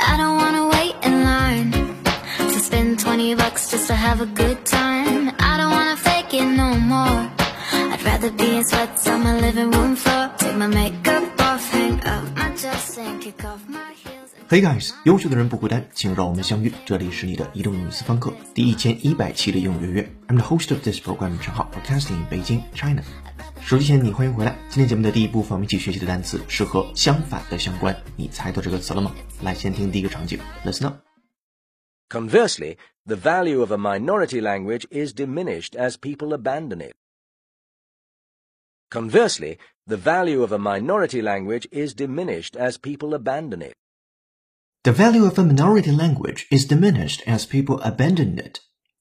I don't wanna wait in line to spend 20 bucks just to have a good time. I don't wanna fake it no more. I'd rather be in sweats on my living room floor. Take my makeup off, hang up my dress and kick off my. Hey guys，优秀的人不孤单，请让我们相遇。这里是你的移动英语私房课第一千一百期的英语约约。I'm the host of this program，陈浩，broadcasting in Beijing, China。手机前你欢迎回来。今天节目的第一部分，我们一起学习的单词是和相反的相关。你猜到这个词了吗？来，先听第一个场景，Listen up。 Conversely, the value of a minority language is diminished as people abandon it. Conversely, the value of a minority language is diminished as people abandon it. The value of a minority language is diminished as people abandon it.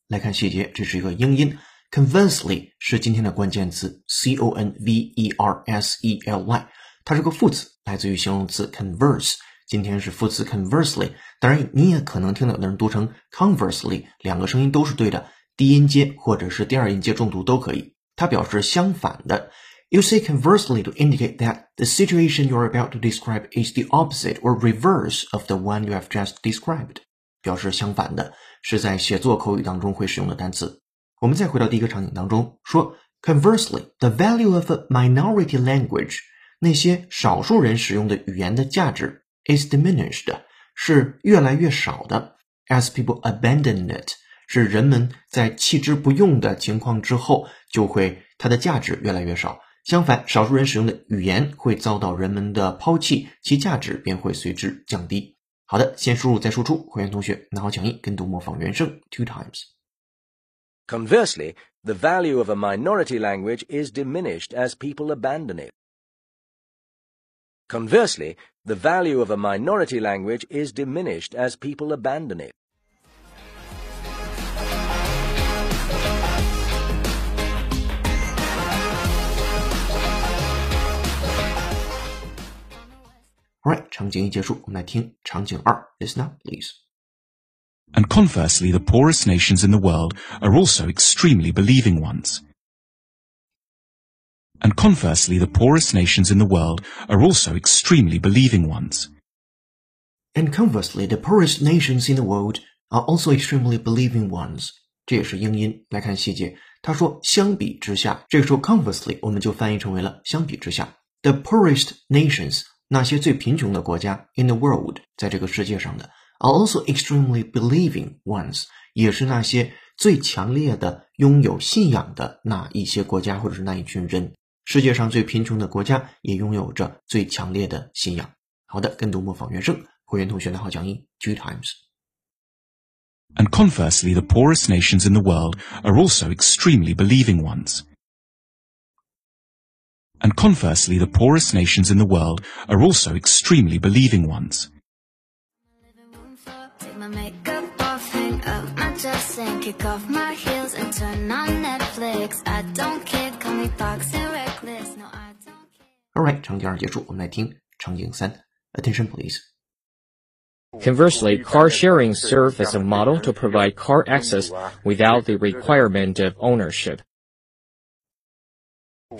来看细节，这是一个英音，conversely 是今天的关键词，c o n v e r s e l y，它是个副词，来自于形容词 converse。今天是副词 conversely，当然你也可能听到有的人读成 conversely，两个声音都是对的，低音阶或者是第二音阶重读都可以。它表示相反的。You say conversely to indicate that the situation you're about to describe is the opposite or reverse of the one you have just described. 表示相反的，是在写作口语当中会使用的单词。我们再回到第一个场景当中，说 conversely, the value of a minority language，那些少数人使用的语言的价值 is diminished，是越来越少的。As people abandon it，是人们在弃之不用的情况之后，就会它的价值越来越少。 相反，少数人使用的语言会遭到人们的抛弃，其价值便会随之降低。好的，先输入再输出。会员同学拿好讲义，跟读模仿原声 two times。Conversely, the value of a minority language is diminished as people abandon it. Conversely, the value of a minority language is diminished as people abandon it. 场景一结束，我们来听场景二。Listen up, please. And conversely, the poorest nations in the world are also extremely believing ones. And conversely, the poorest nations in the world are also extremely believing ones. And conversely, the poorest nations in the world are also extremely believing ones. 这也是英音。来看细节，他说相比之下，这个时候 conversely 我们就翻译成为了相比之下。The poorest nations， 那些最贫穷的国家 in the world，在这个世界上的，are also extremely believing ones，也是那些最强烈的拥有信仰的那一些国家或者是那一群人。世界上最贫穷的国家也拥有着最强烈的信仰。好的，跟读模仿原声，会员同学拿好讲义 two times。And conversely, the poorest nations in the world are also extremely believing ones. And conversely, the poorest nations in the world are also extremely believing ones. Living room floor, take my makeup off, hang up my dress and kick off my heels and turn on Netflix. I don't care, call me toxic reckless. No, I don't care. Alright，场景二结束，我们来听场景三。Attention please。 Conversely, car sharing serve as a model to provide car access without the requirement of ownership.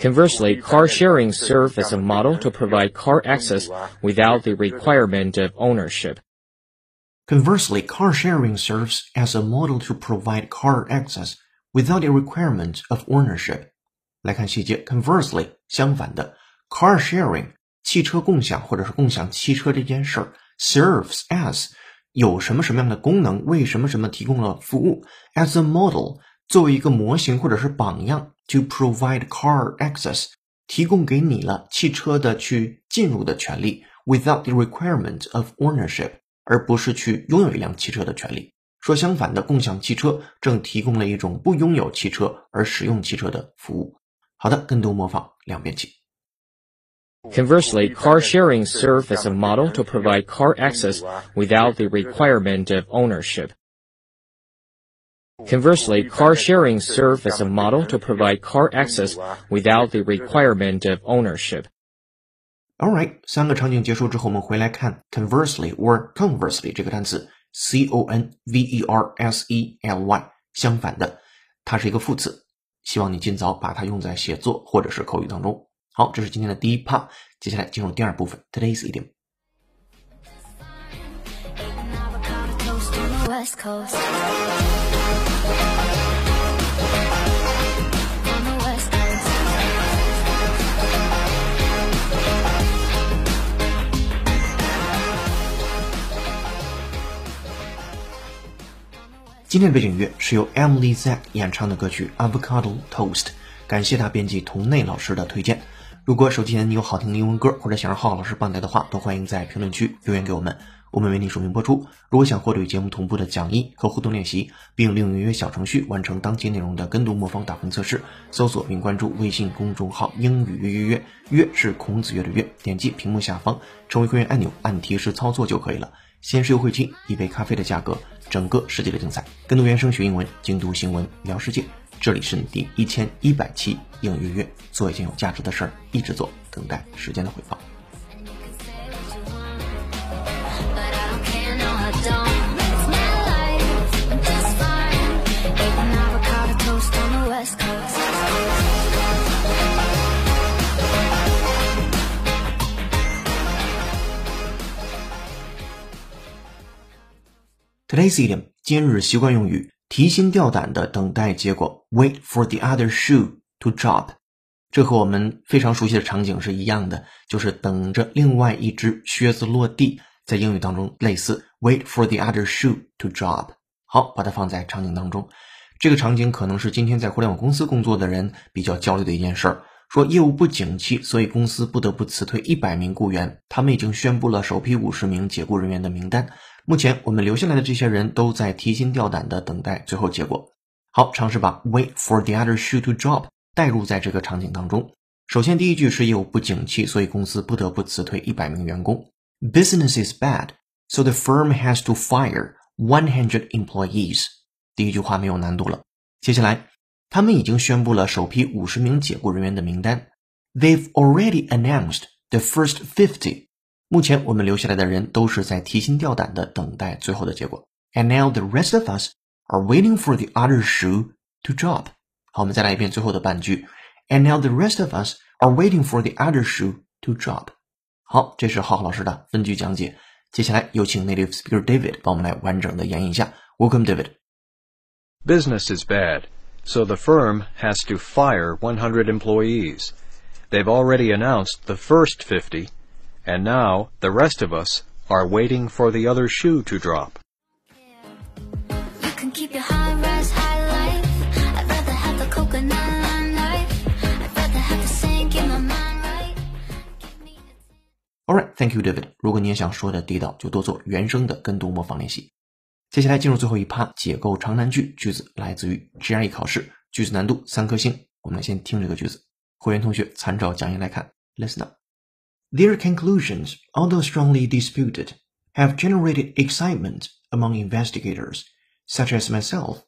Conversely, car sharing serve as a model to provide car access without the requirement of ownership. Conversely, car sharing serves as a model to provide car access without a requirement of ownership. 来看细节，conversely 相反的，car sharing 汽车共享或者是共享汽车这件事儿 serves as 有什么什么样的功能，为什么什么提供了服务，as a model 作为一个模型或者是榜样 ，to provide car access 提供给你了汽车的去进入的权利，without the requirement of ownership。而不是去拥有一辆汽车的权利。说相反的，共享汽车正提供了一种不拥有汽车而使用汽车的服务。好的，跟读模仿两遍起。 Conversely, car sharing serve as a model to provide car access without the requirement of ownership. Conversely, car sharing serve as a model to provide car access without the requirement of ownership. All right，三个场景结束之后，我们回来看 conversely or conversely 这个单词，c o n v e r s e l y，相反的，它是一个副词。希望你尽早把它用在写作或者是口语当中。好，这是今天的第一 part，接下来进入第二部分，today's idiom。 West Coast. 今天的背景音乐是由 Emily Zach 演唱的歌曲《Avocado Toast》，感谢他编辑童内老师的推荐。如果手机前你有好听的英文歌，或者想让浩浩老师帮带的话，都欢迎在评论区留言给我们，我们为你署名播出。如果想获得与节目同步的讲义和互动练习，并利用音乐小程序完成当期内容的跟读模仿打分测试，搜索并关注微信公众号“英语约约约”，约是孔子约的约，点击屏幕下方成为会员按钮，按提示操作就可以了。限时优惠期，一杯咖啡的价格，整个世界的精彩，跟读原声学英文，精读新闻聊世界。这里是第一千一百期英语约，做一件有价值的事儿，一直做，等待时间的回报。Today's idiom 今日习惯用语，提心吊胆的等待结果，wait for the other shoe to drop。这和我们非常熟悉的场景是一样的，就是等着另外一只靴子落地，在英语当中类似 wait for the other shoe to drop。好，把它放在场景当中，这个场景可能是今天在互联网公司工作的人比较焦虑的一件事儿。说业务不景气，所以公司不得不辞退一百名雇员。他们已经宣布了首批五十名解雇人员的名单。目前我们留下来的这些人都在提心吊胆的等待最后结果。好，尝试把 wait for the other shoe to drop 带入在这个场景当中。首先，第一句是业务不景气，所以公司不得不辞退一百名员工。Business is bad, so the firm has to fire one hundred employees。第一句话没有难度了。接下来，他们已经宣布了首批五十名解雇人员的名单。They've already announced the first fifty。目前我们留下来的人都是在提心吊胆的等待最后的结果。And now the rest of us are waiting for the other shoe to drop。好，我们再来一遍最后的半句。And now the rest of us are waiting for the other shoe to drop。好，这是浩浩老师的分句讲解。接下来有请 native speaker David 帮我们来完整的演绎一下。Welcome, David. Business is bad, so the firm has to fire 100 employees. They've already announced the first 50, and now the rest of us are waiting for the other shoe to drop. You can keep your high rise high life. I'd rather have the coconut lime life. I'd rather have the sink in my mind right. Give me the Alright, thank you, David. 如果你也想说的地道，就多做原声的跟读模仿练习。 接下来进入最后一趴，解构长难句。句子来自于 GRE 考试，句子难度三颗星。我们来先听这个句子，会员同学参照讲义来看。Listen up. Their conclusions, although strongly disputed, have generated excitement among investigators, such as myself,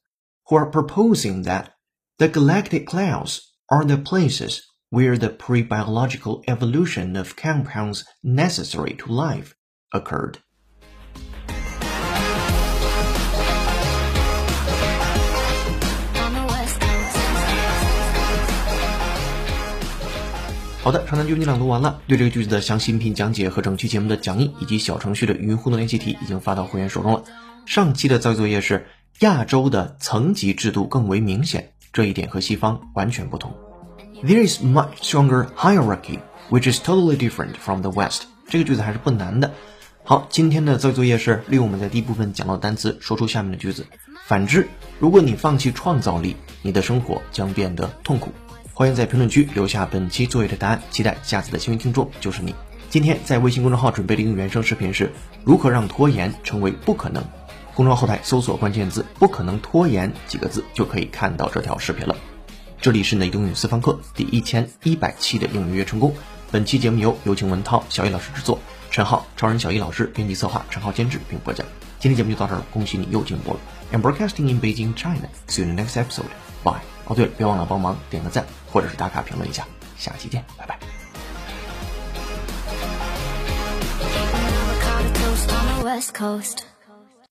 who are proposing that the galactic clouds are the places where the pre-biological evolution of compounds necessary to life occurred. 好的，长难句你朗读完了。对这个句子的详细音频讲解和整期节目的讲义以及小程序的语音互动练习题已经发到会员手中了。上期的造句作业是亚洲的层级制度更为明显，这一点和西方完全不同。There is much stronger hierarchy, which is totally different from the West。这个句子还是不难的。好，今天的造句作业是利用我们在第一部分讲到的单词，说出下面的句子。反之，如果你放弃创造力，你的生活将变得痛苦。欢迎在评论区留下本期作业的答案，期待下次的幸运听众就是你。今天在微信公众号准备的一个原声视频是如何让拖延成为不可能。公众号后台搜索关键字“不可能拖延”几个字，就可以看到这条视频了。这里是你的英语私房课第一千一百期的英语约成功。本期节目由有请文涛、小易老师制作，陈浩、超人小易老师编辑策划，陈浩监制并播讲。今天节目就到这儿了，恭喜你又进步了。I'm broadcasting in Beijing, China. See you next episode. Bye. 哦，对了，别忘了帮忙点个赞，或者是打卡评论一下。下期见拜拜。